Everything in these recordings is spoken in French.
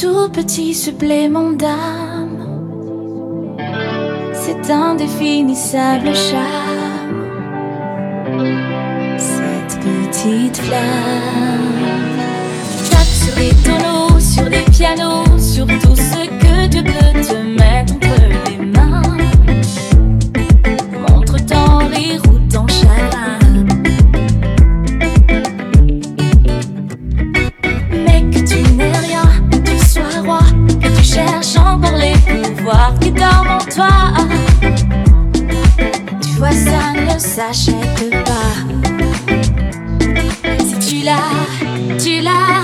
tout petit supplément d'âme. C'est indéfinissable charme, cette petite flamme. Tape sur les tonneaux, sur les pianos, sur tout ce que Dieu peut te pouvoir qui dorment en toi. Tu vois, ça ne s'achète pas. Si tu l'as, tu l'as.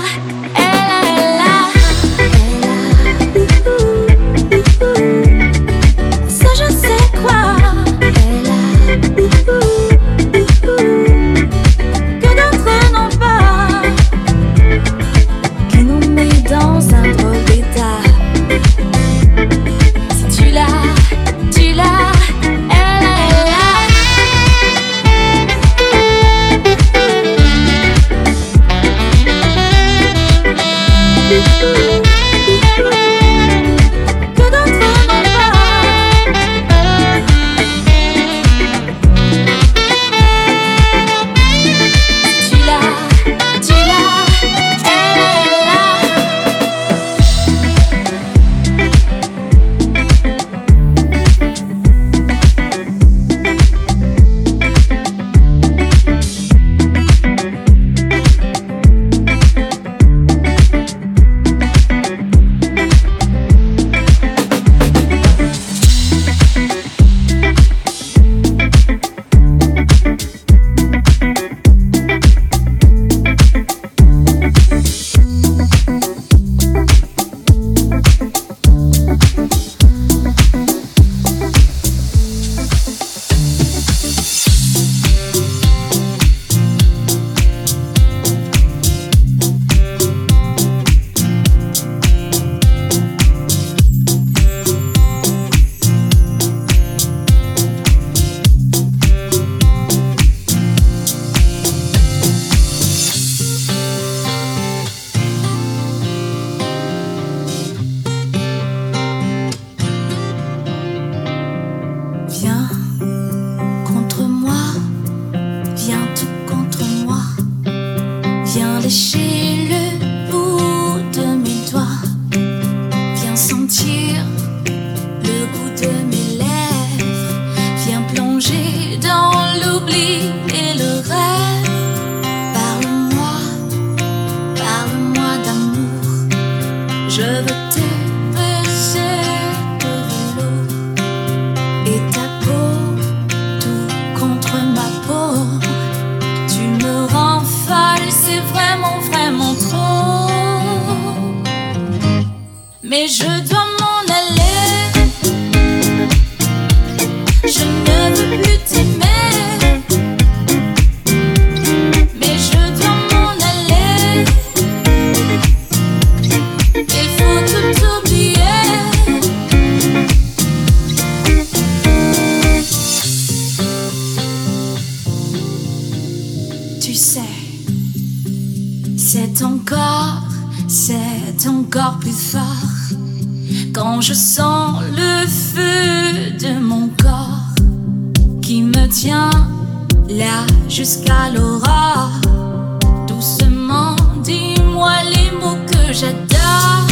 c'est encore plus fort. Quand je sens le feu de mon corps qui me tient là jusqu'à l'aurore. Doucement, dis-moi les mots que j'adore.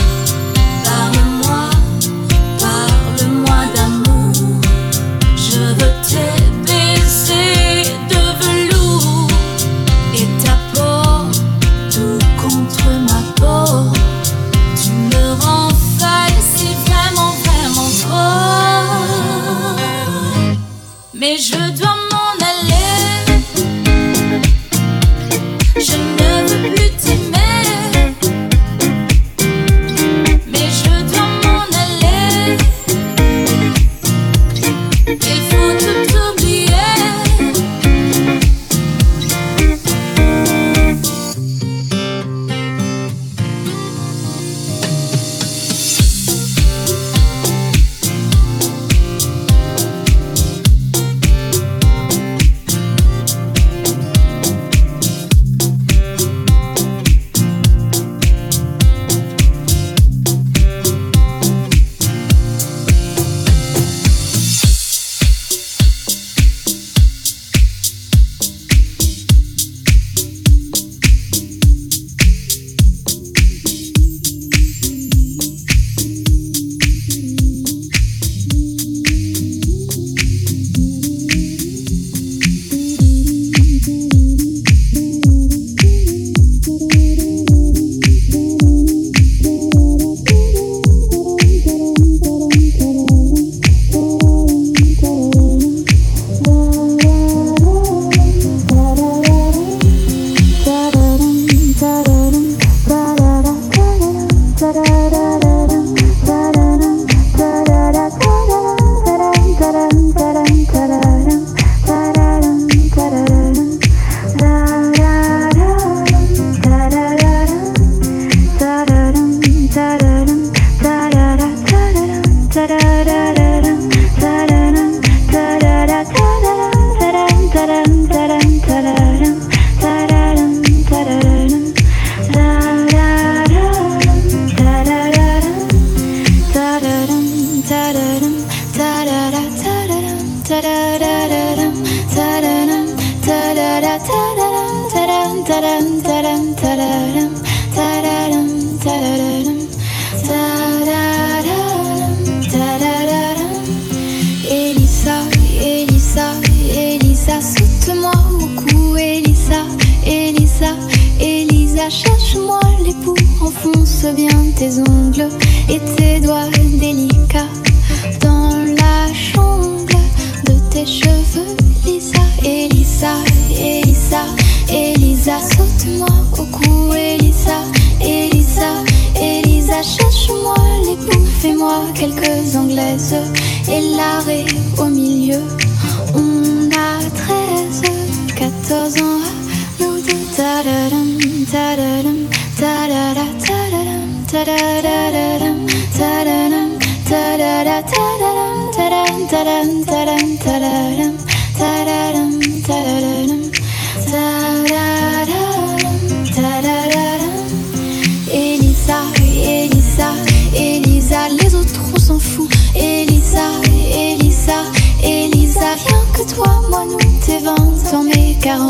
Elisa, Elisa, Elisa, les autres on s'en fout. Elisa, Elisa, Elisa, viens que toi, moi, nous, t'es dans mes 40.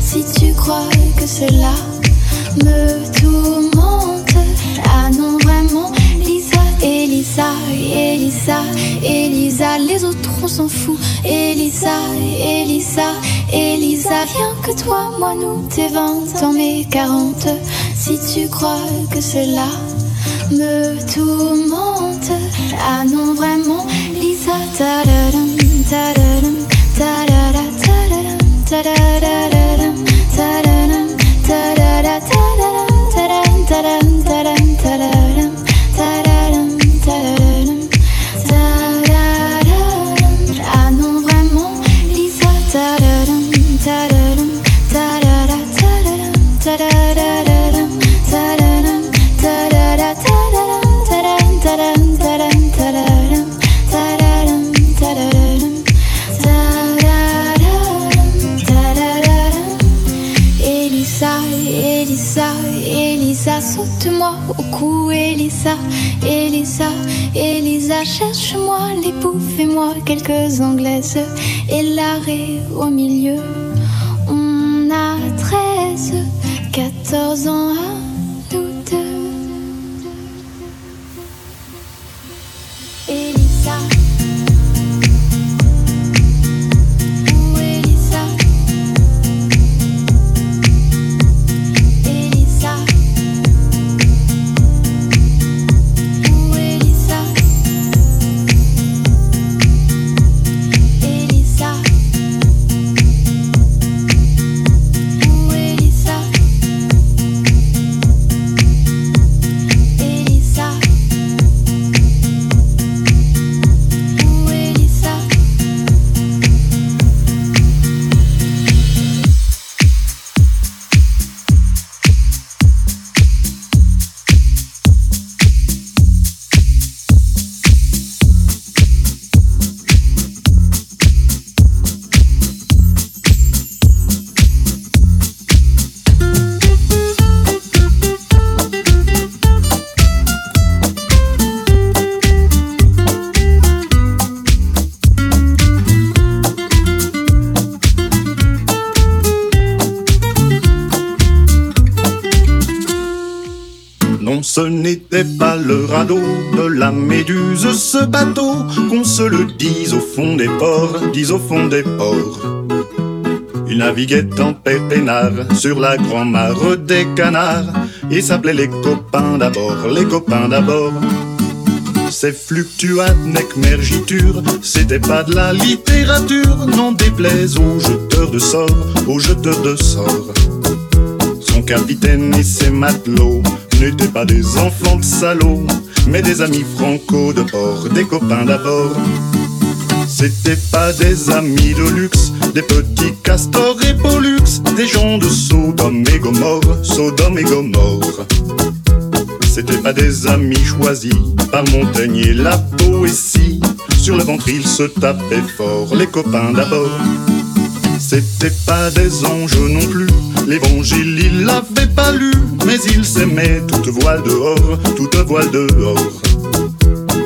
Si tu crois que c'est là. autres on s'en fout. Elisa, Elisa, Elisa, viens que toi, moi, nous, t'es 20 ans, mais 40. Si tu crois que cela me tourmente, ah non, vraiment, Lisa, ta Ce ce bateau, qu'on se le dise au fond des ports, dise au fond des ports. Il naviguait en pépénard sur la grand-mare des canards et s'appelait les copains d'abord, les copains d'abord. Ces fluctuates mergiture, c'était pas de la littérature, n'en déplaise aux jeteurs de sorts, aux jeteurs de sorts. Son capitaine et ses matelots n'étaient pas des enfants de salauds, mais des amis franco de bord, des copains d'abord. C'étaient pas des amis de luxe, des petits castors et pollux, des gens de Sodome et Gomorre, Sodome et Gomorre. C'était pas des amis choisis par Montaigne et la poésie. Sur le ventre, ils se tapaient fort, les copains d'abord. C'était pas des anges non plus, l'évangile il l'avait pas lu, mais ils s'aimaient toute voile dehors, toute voile dehors.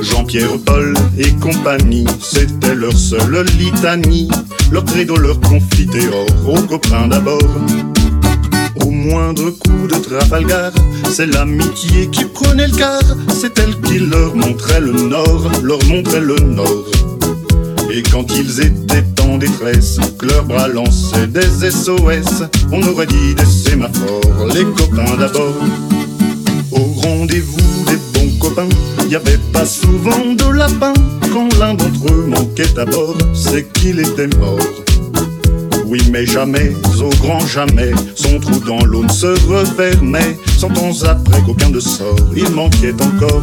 Jean-Pierre, Paul et compagnie, c'était leur seule litanie, leur credo, leur confiteor, aux copains d'abord. Au moindre coup de Trafalgar, c'est l'amitié qui prenait le quart, c'est elle qui leur montrait le nord, leur montrait le nord. Et quand ils étaient en détresse, que leurs bras lançaient des SOS, on aurait dit des sémaphores, les copains d'abord. Au rendez-vous des bons copains, y avait pas souvent de lapin. Quand l'un d'entre eux manquait à bord, c'est qu'il était mort. Oui, mais jamais, au grand jamais, son trou dans l'eau ne se refermait. Cent ans après qu'aucun de sort, il manquait encore.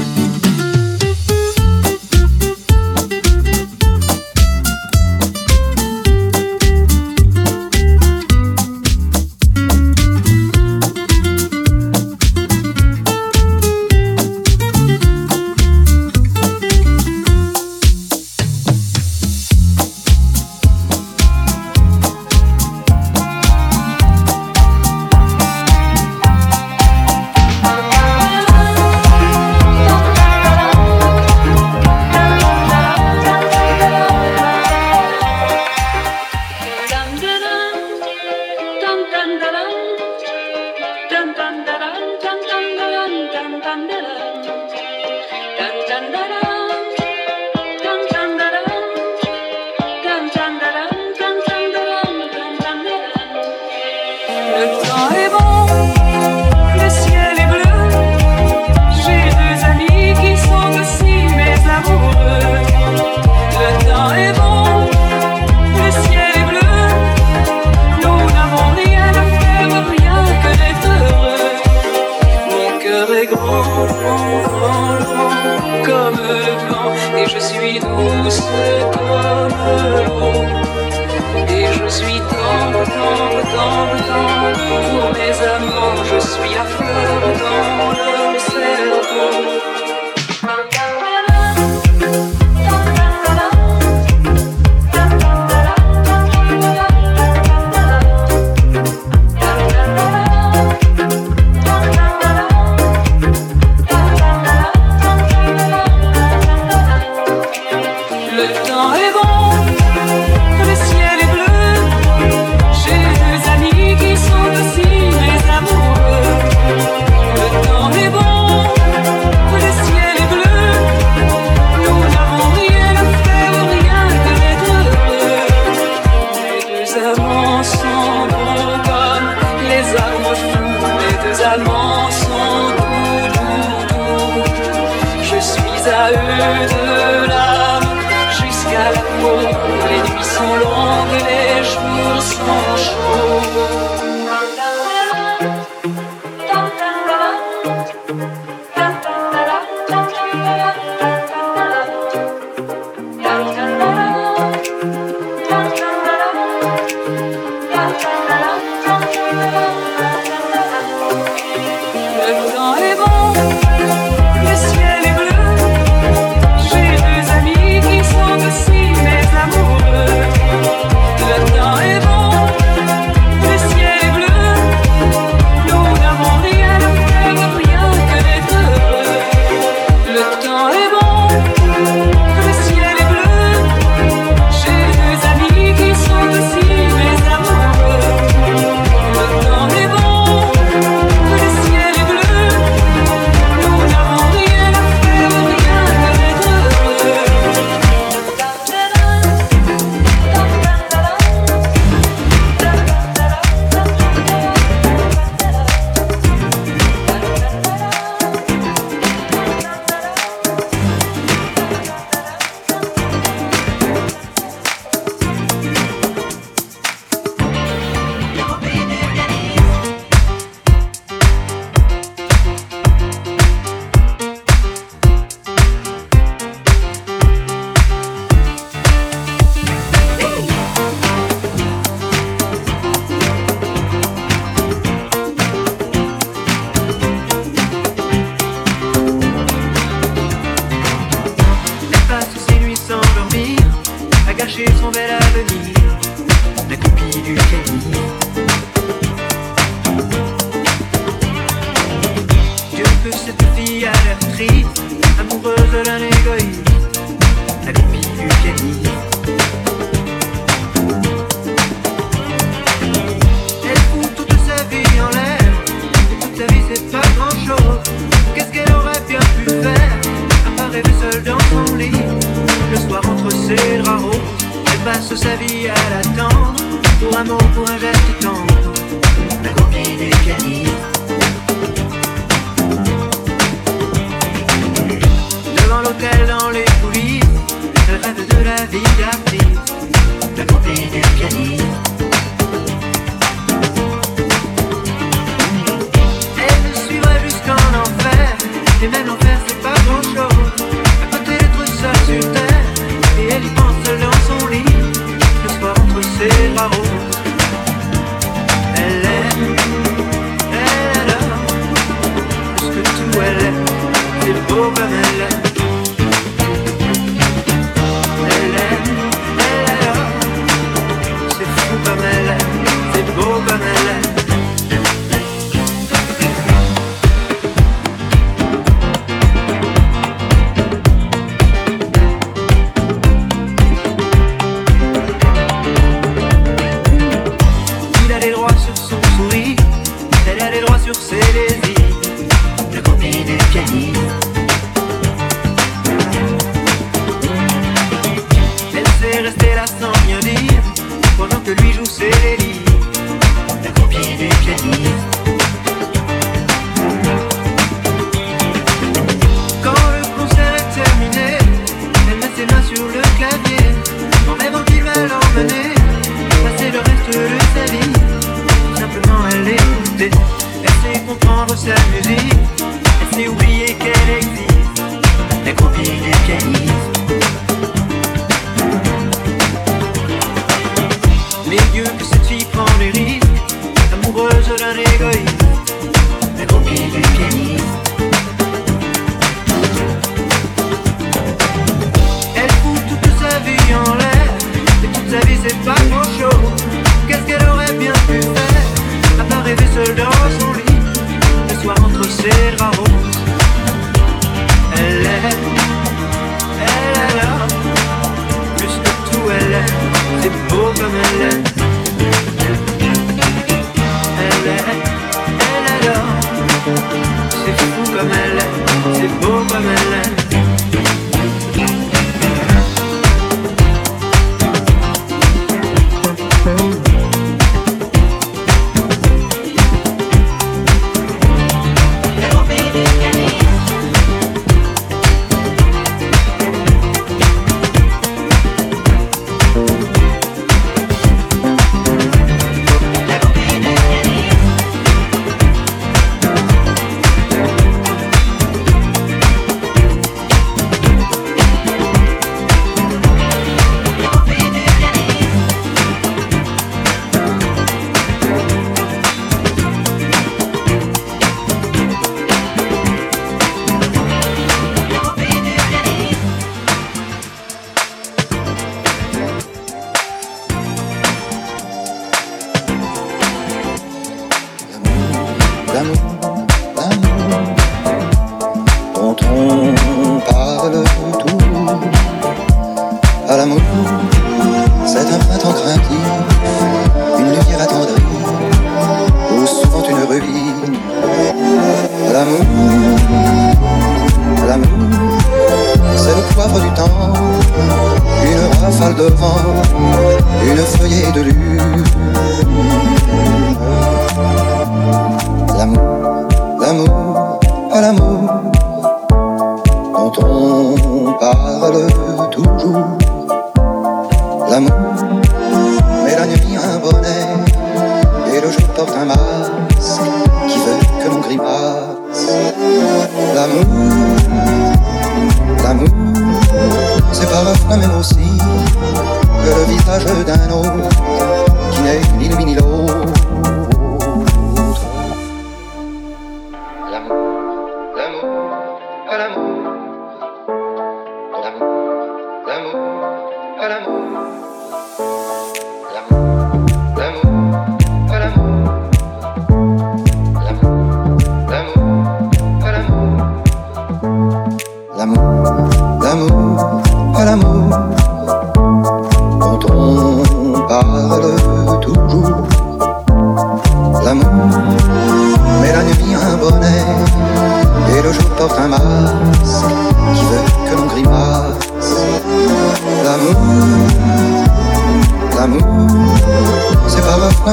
Je suis à eux de l'âme jusqu'à la peau. Les nuits sont longues, les jours sont chauds.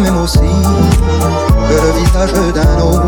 Même aussi, que le visage d'un autre.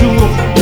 就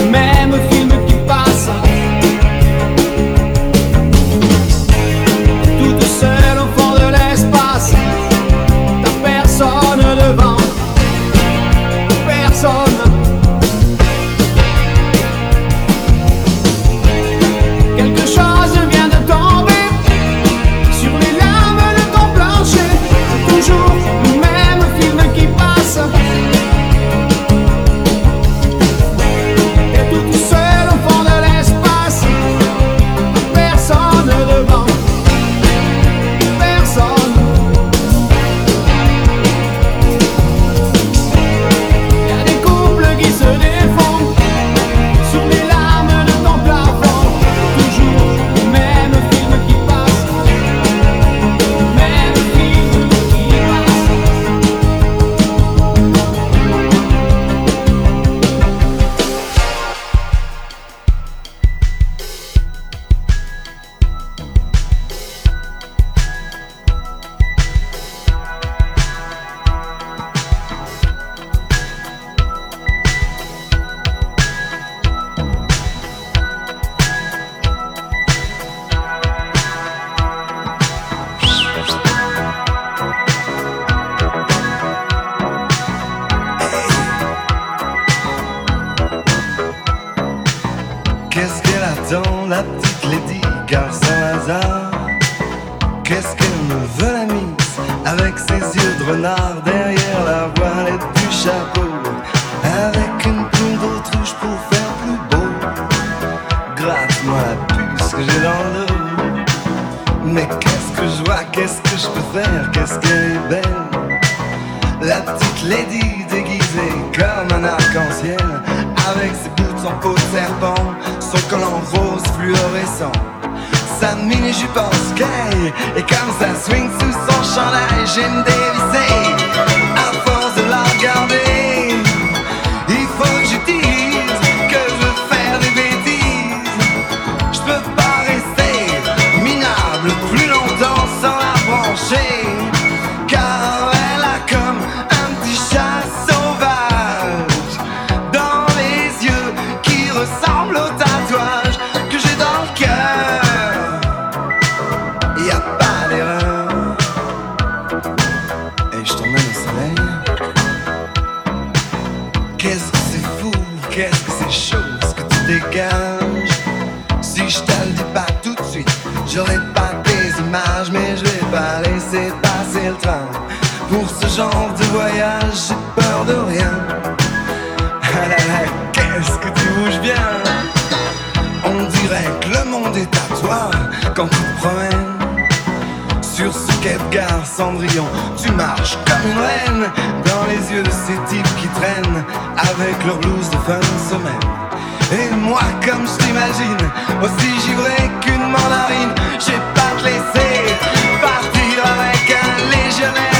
quand tu promènes sur ce quai de Cendrillon, tu marches comme une reine dans les yeux de ces types qui traînent avec leur blouse de fin de semaine. Et moi, comme je t'imagine, aussi givré qu'une mandarine, j'ai pas te laisser partir avec un légionnaire.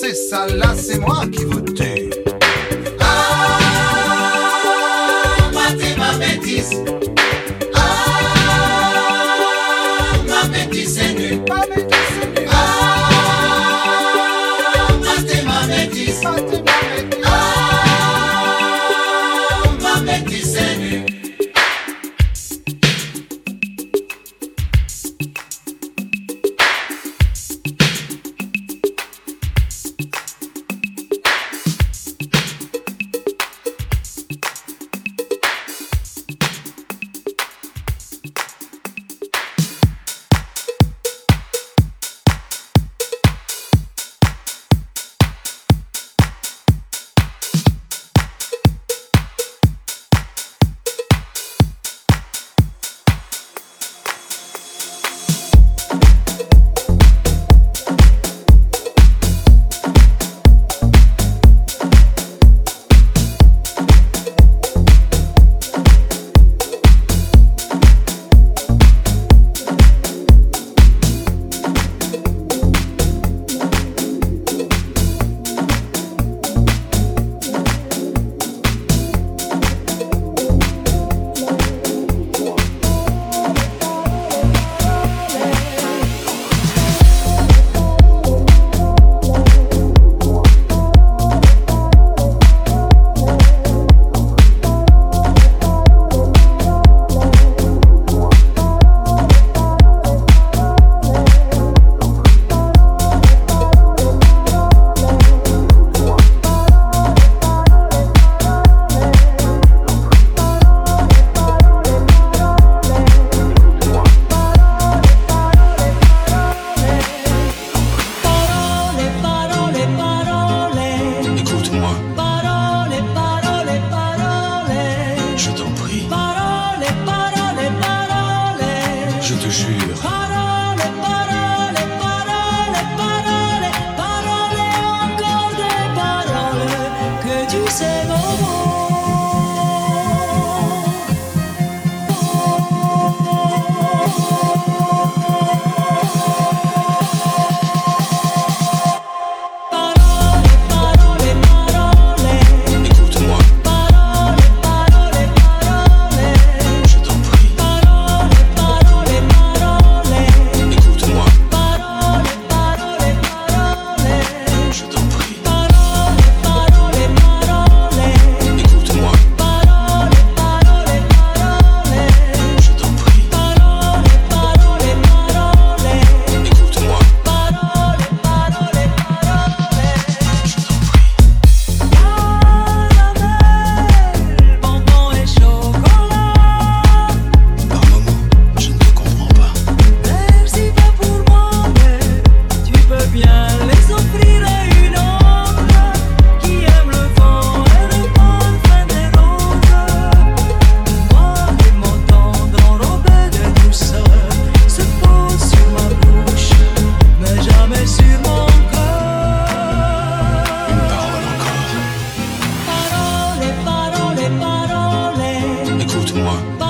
C'est ça, là c'est moi qui vous de moi.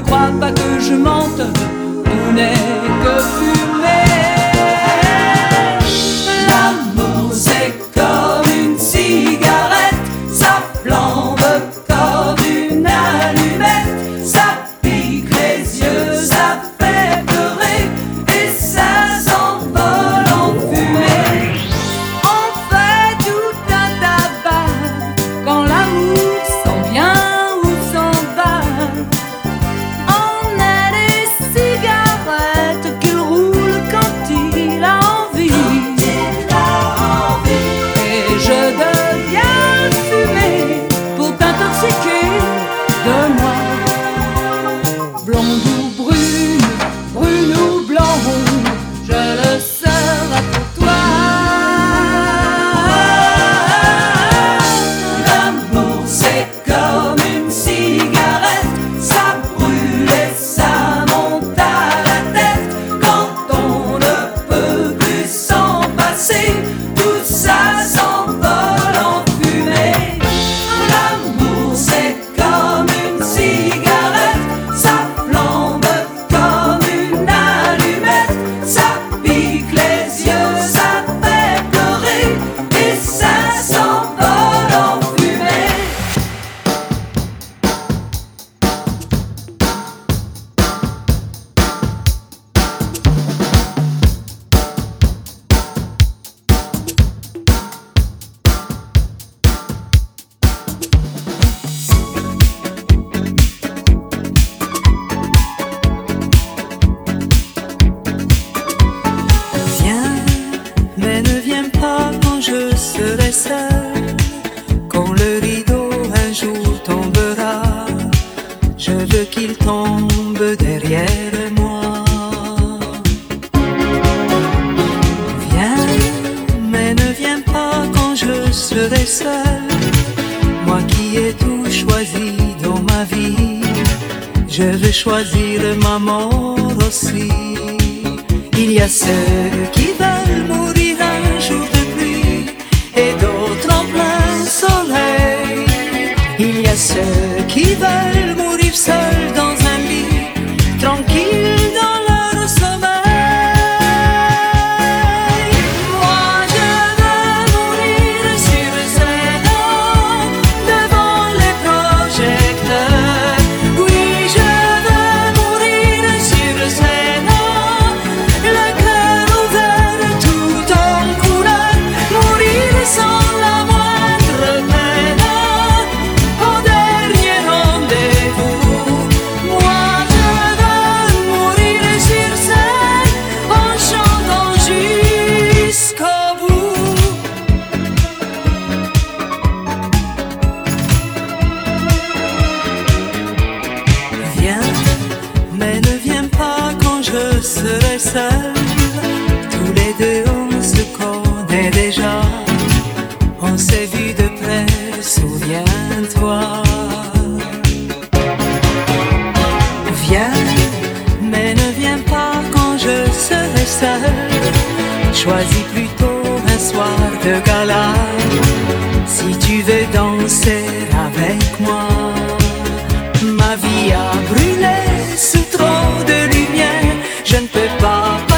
Ne crois pas que je mente, on n'est que fou. on se connaît déjà. On s'est vu de près, souviens-toi. Viens, mais ne viens pas quand je serai seule. Choisis plutôt un soir de gala. Si tu veux danser avec moi, ma vie a brûlé sous trop de lumière. Je ne peux pas.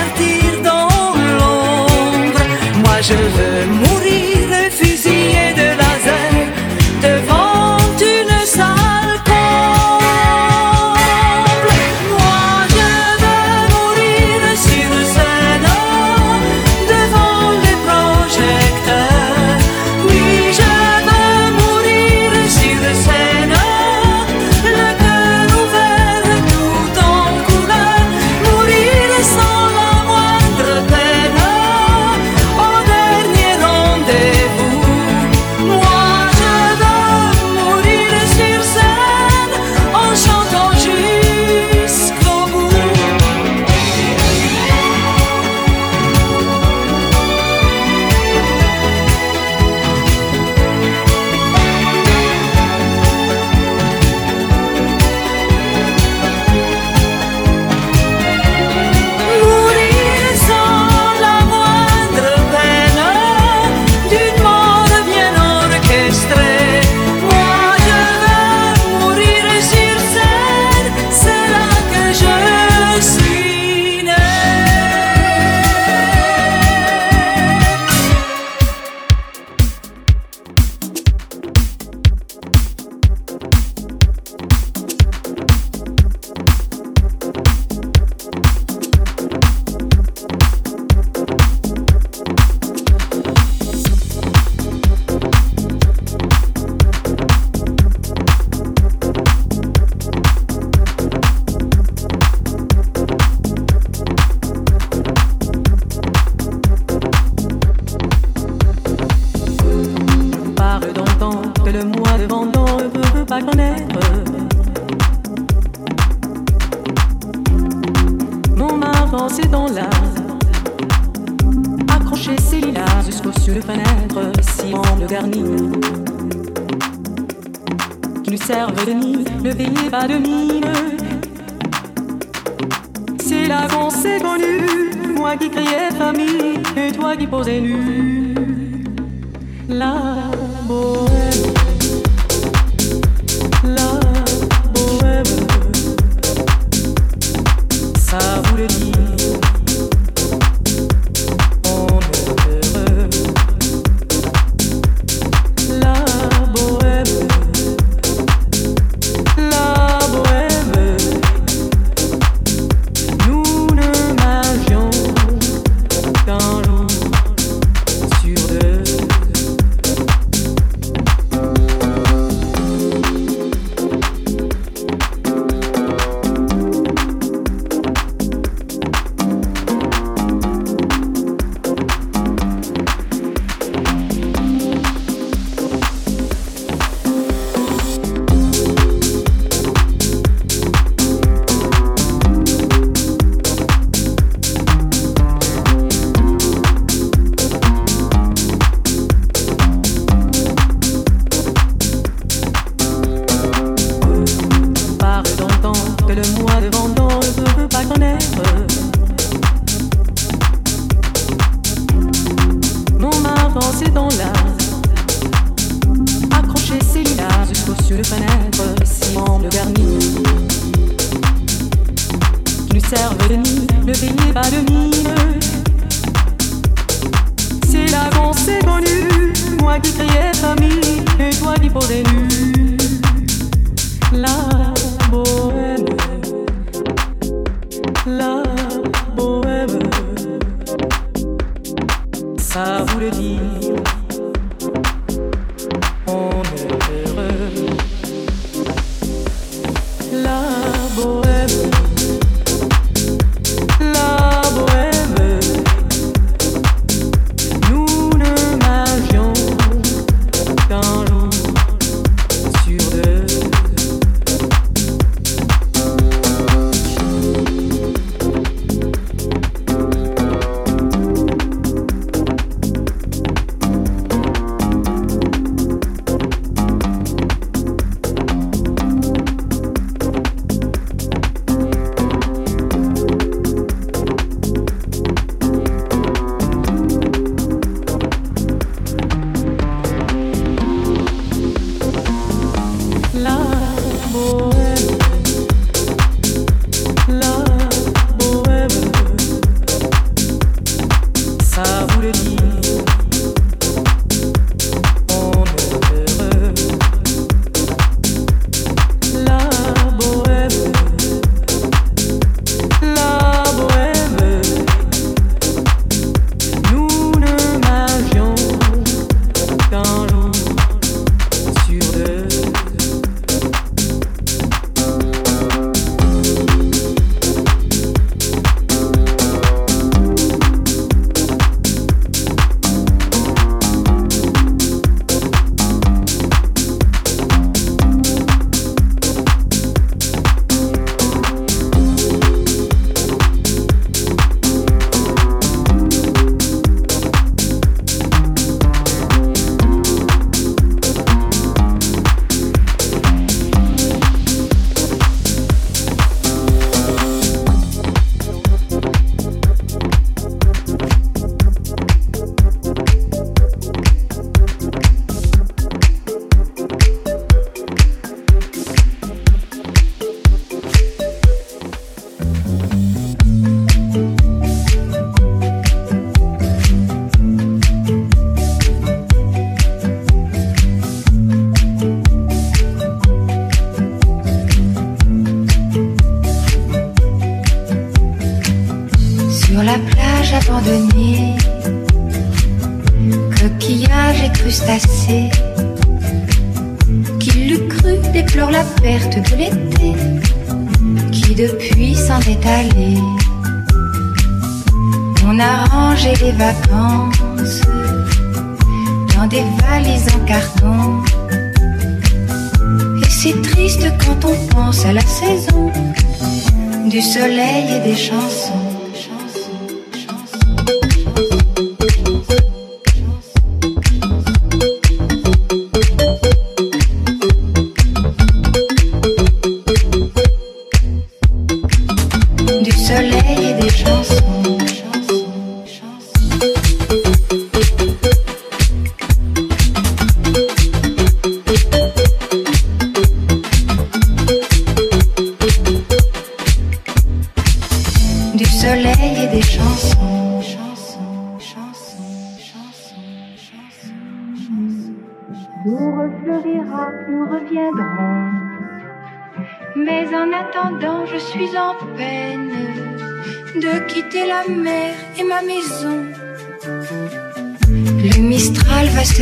Et c'est triste quand on pense à la saison du soleil et des chansons.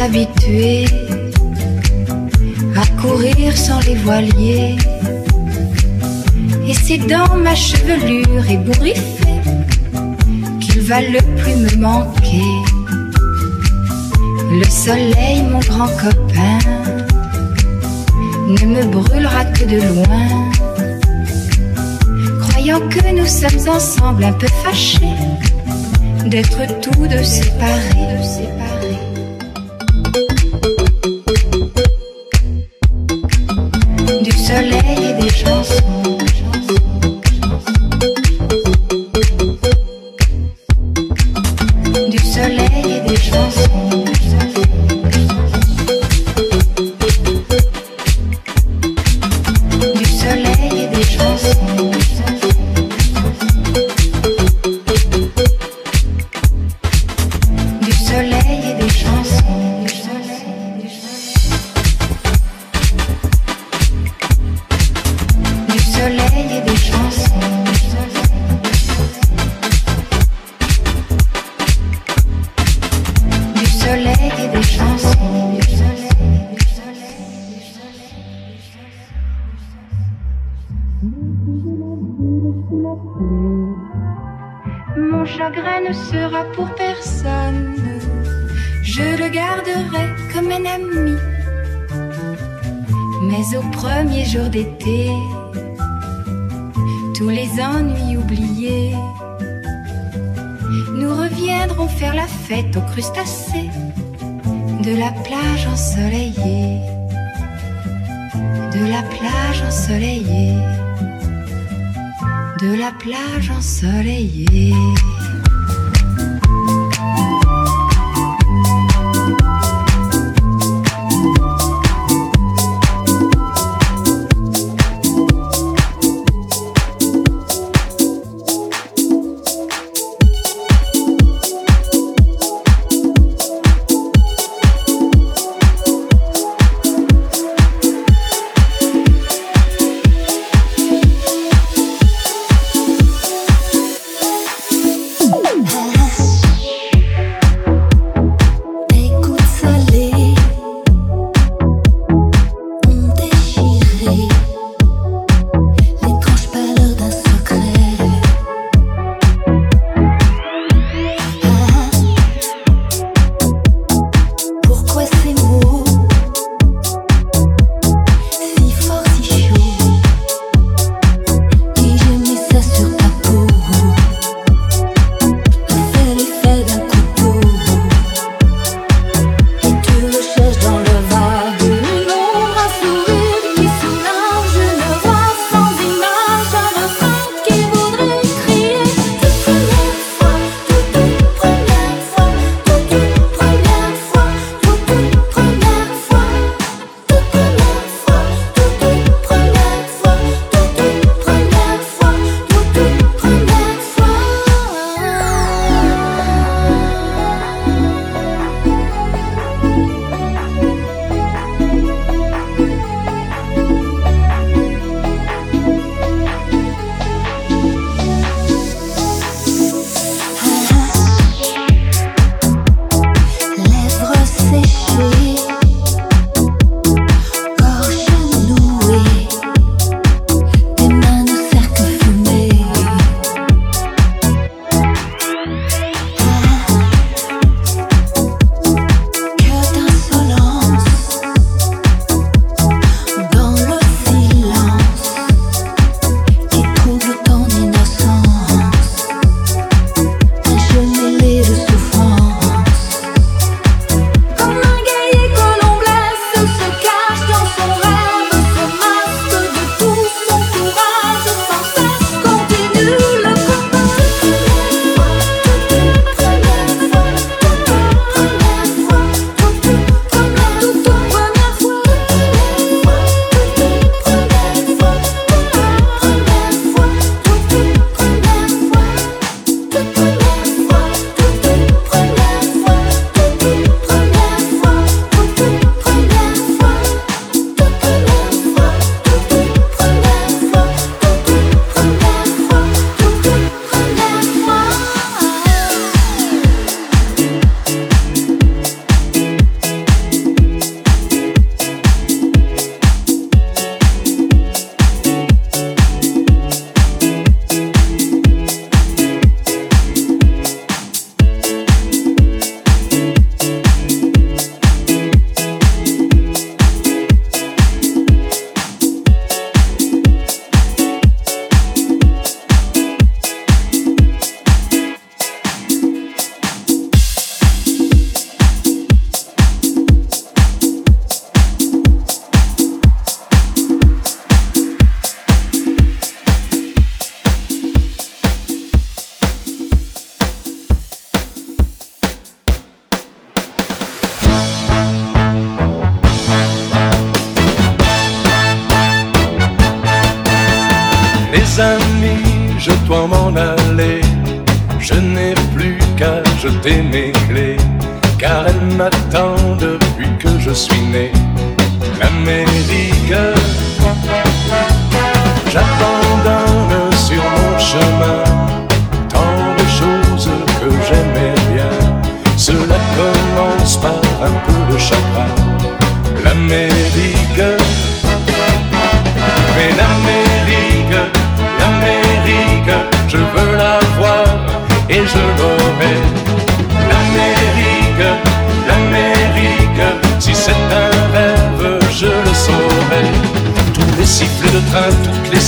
S'habituer à courir sans les voiliers. Et c'est dans ma chevelure ébouriffée qu'il va le plus me manquer. Le soleil, mon grand copain, ne me brûlera que de loin. Que nous sommes ensemble un peu fâchés d'être tous deux séparés.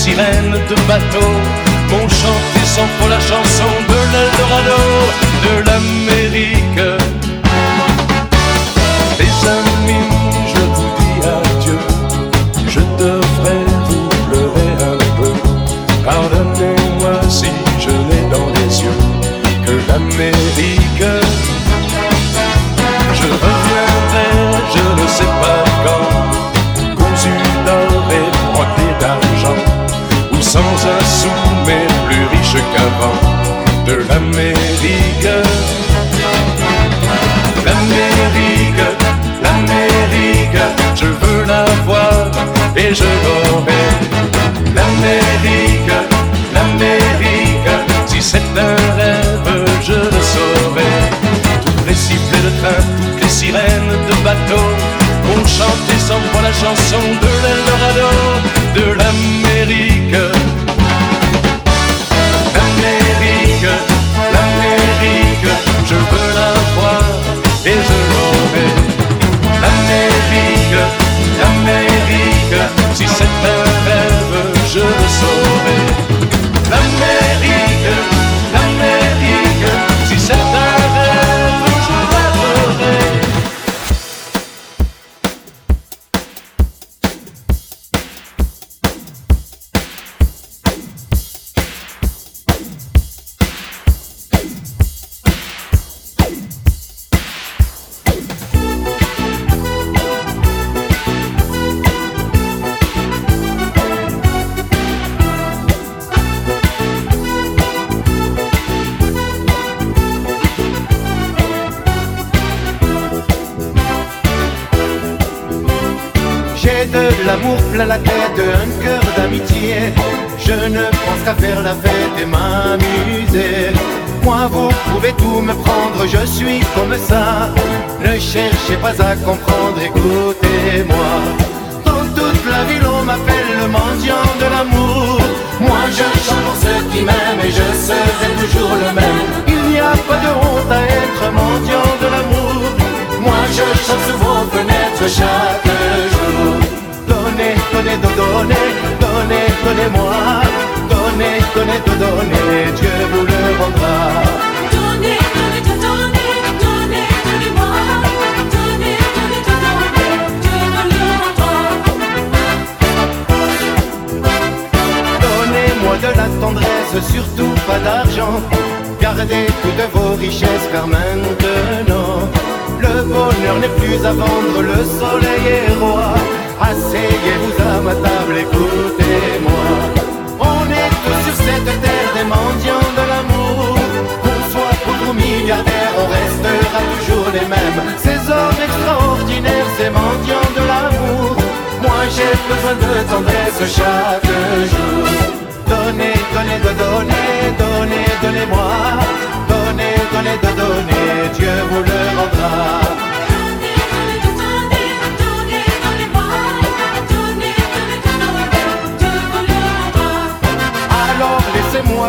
Sirènes de bateau m'ont chanté sans faux la chanson de l'Eldorado, de l'Amérique. l'Amérique. L'Amérique, l'Amérique, je veux la voir et je l'aurai. L'Amérique, l'Amérique, si c'est un rêve, je le saurai. Tous les sifflets de train, toutes les sirènes de bateau ont chanté sans moi la chanson de l'Eldorado, de. L'Amérique,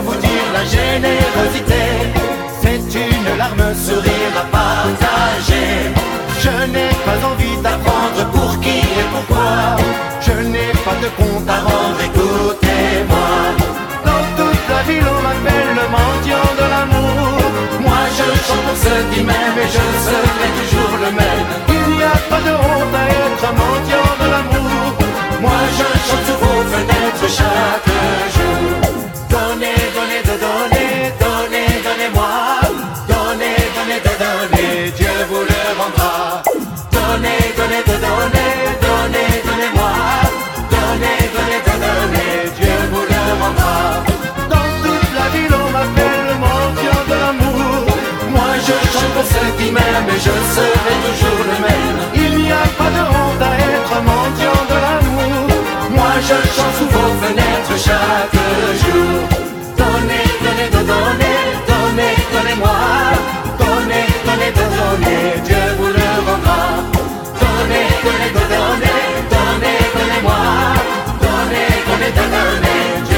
vous dire la générosité. C'est une larme, sourire à partager. Je n'ai pas envie d'apprendre pour qui et pourquoi. Je n'ai pas de compte à rendre, écoutez-moi. Dans toute la ville on m'appelle le mendiant de l'amour. Moi je chante pour ceux qui m'aiment et je serai toujours le même. Il n'y a pas de honte à être mendiant de l'amour. Moi je chante sous vos fenêtres chaque jour Donnez, donnez, donnez-moi. donnez, donnez, de donner, Dieu vous le rendra. Donner, donnez, donnez, donner, donner, donnez-moi. donnez, donnez, de donner, Dieu vous le rendra. Dans toute la ville, on m'appelle le mendiant d'amour. Moi, je chante pour ceux qui m'aiment et je serai toujours le même. Il n'y a pas de honte à être mendiant de l'amour. Moi, je chante sous vos fenêtres chaque jour. donnez, donnez, Dieu vous. Donnez, donnez, donnez, donnez, donnez-moi. Donnez, donnez, donnez,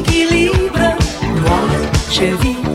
et en équilibre. Moi,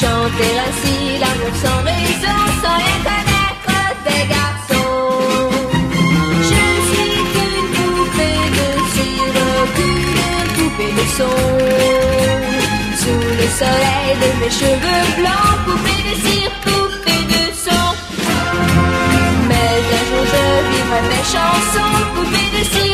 chanter ainsi l'amour sans raison, sans rien connaître des garçons. Je suis qu'une poupée de cire, qu'une poupée de son le soleil de mes cheveux blancs, poupée de cire, poupée de son. Mais un jour je vivrai mes chansons, poupée de cire,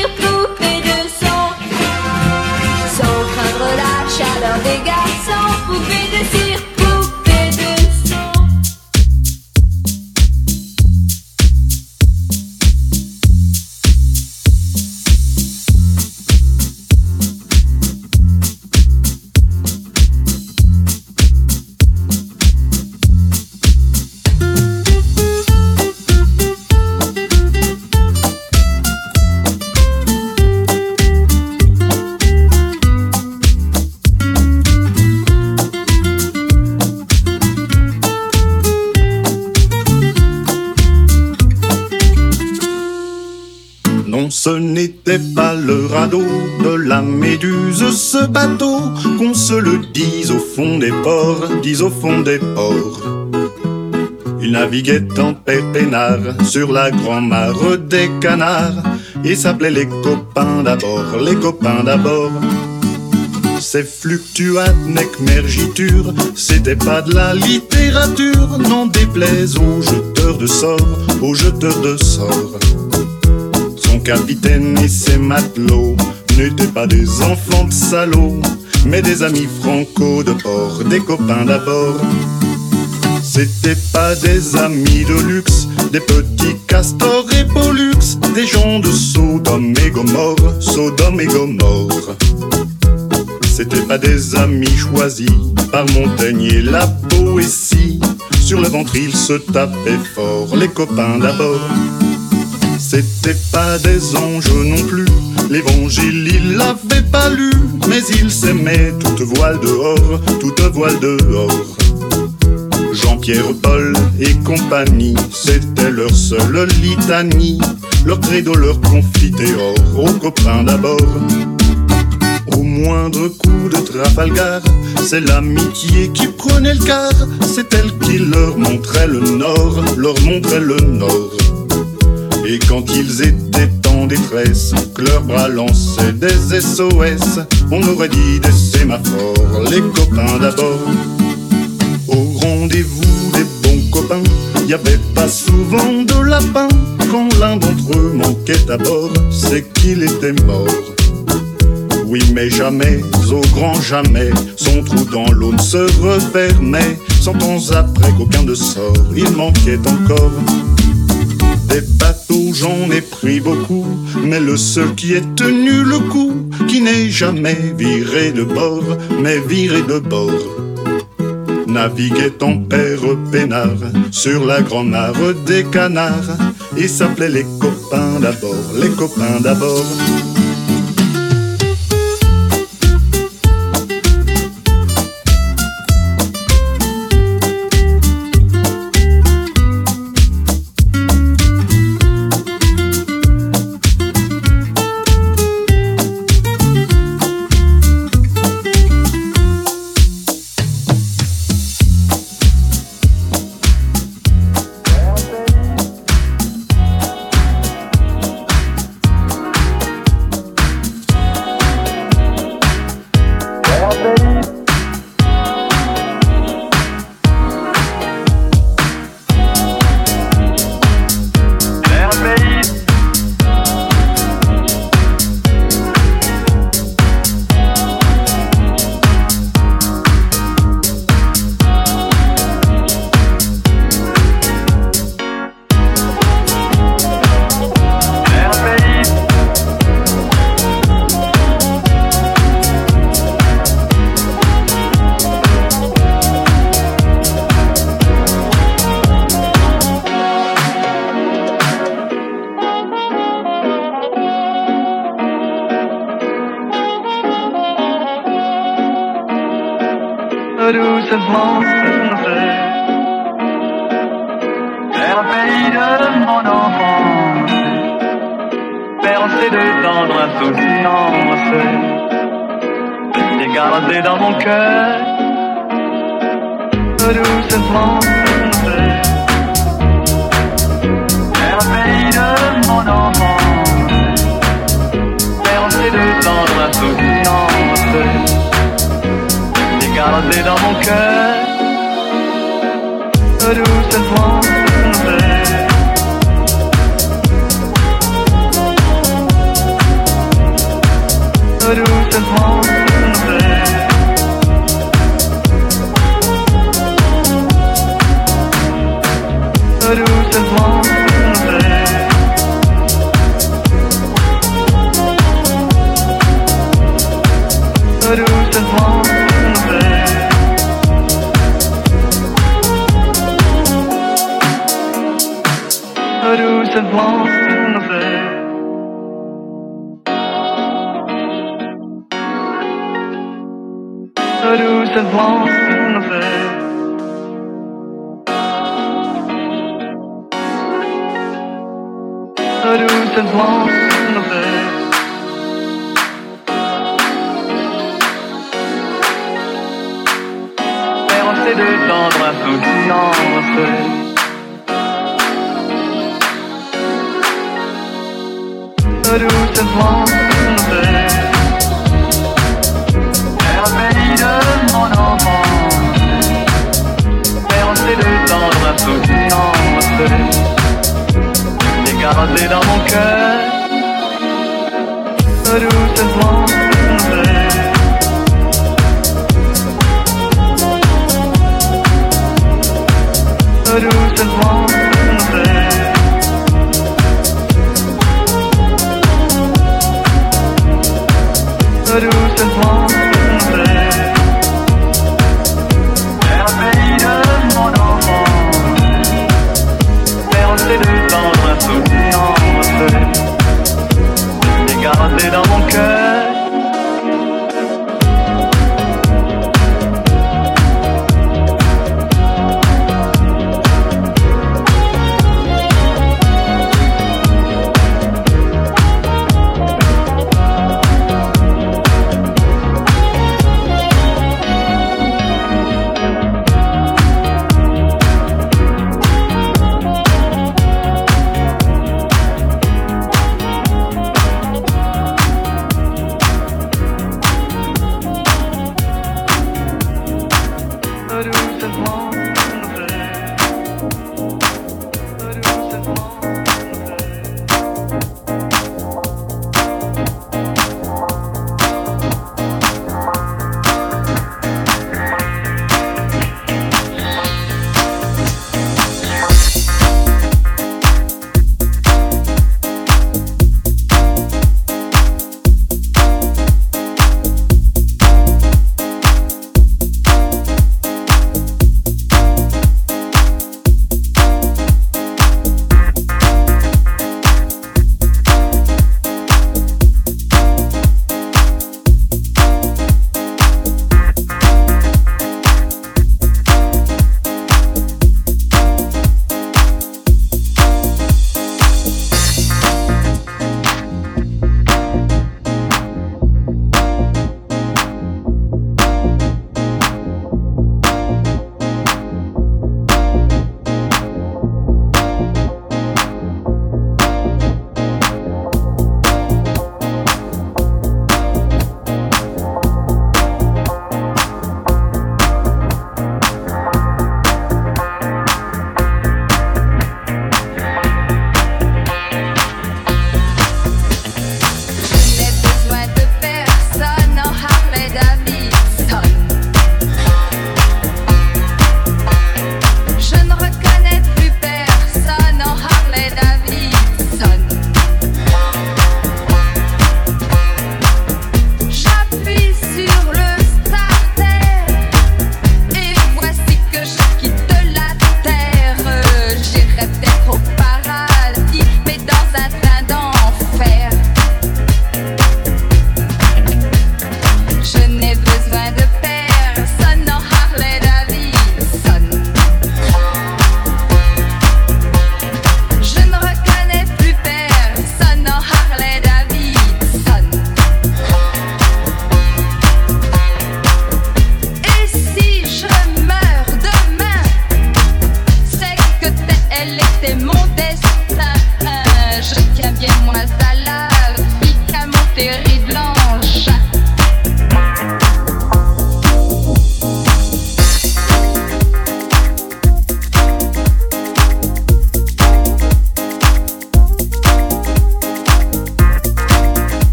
Ce n'était pas le radeau de la méduse, ce bateau, qu'on se le dise au fond des ports, dise au fond des ports. Il naviguait en pépénard sur la grand-mare des canards et s'appelait les copains d'abord, les copains d'abord. Ces fluctuates mergiture, c'était pas de la littérature, n'en déplaise aux jeteurs de sorts, aux jeteurs de sorts capitaine et ses matelots n'étaient pas des enfants de salauds, mais des amis franco de bord, des copains d'abord. C'étaient pas des amis de luxe, des petits castors et pollux, des gens de Sodome et Gomorre, Sodome et Gomorre. C'étaient pas des amis choisis par Montaigne et la poésie sur le ventre ils se tapaient fort, les copains d'abord. C'était pas des anges non plus, l'évangile il l'avait pas lu, mais ils s'aimaient toute voile dehors, toute voile dehors. Jean-Pierre Paul et compagnie, c'était leur seule litanie, leur credo, leur confiteor, aux copains d'abord. Au moindre coup de Trafalgar, c'est l'amitié qui prenait le quart, c'est elle qui leur montrait le nord, leur montrait le nord. Et quand ils étaient en détresse, que leurs bras lançaient des SOS, on aurait dit des sémaphores, les copains d'abord. Au rendez-vous des bons copains, y avait pas souvent de lapin. Quand l'un d'entre eux manquait à bord, c'est qu'il était mort. Oui, mais jamais, au grand jamais, son trou dans l'eau ne se refermait. Cent ans après qu'aucun de sort, il manquait encore. Des bateaux, j'en ai pris beaucoup, mais le seul qui ait tenu le coup, qui n'est jamais viré de bord, mais viré de bord. Naviguait en père peinard sur la grande mare des canards, et s'appelait les copains d'abord, les copains d'abord.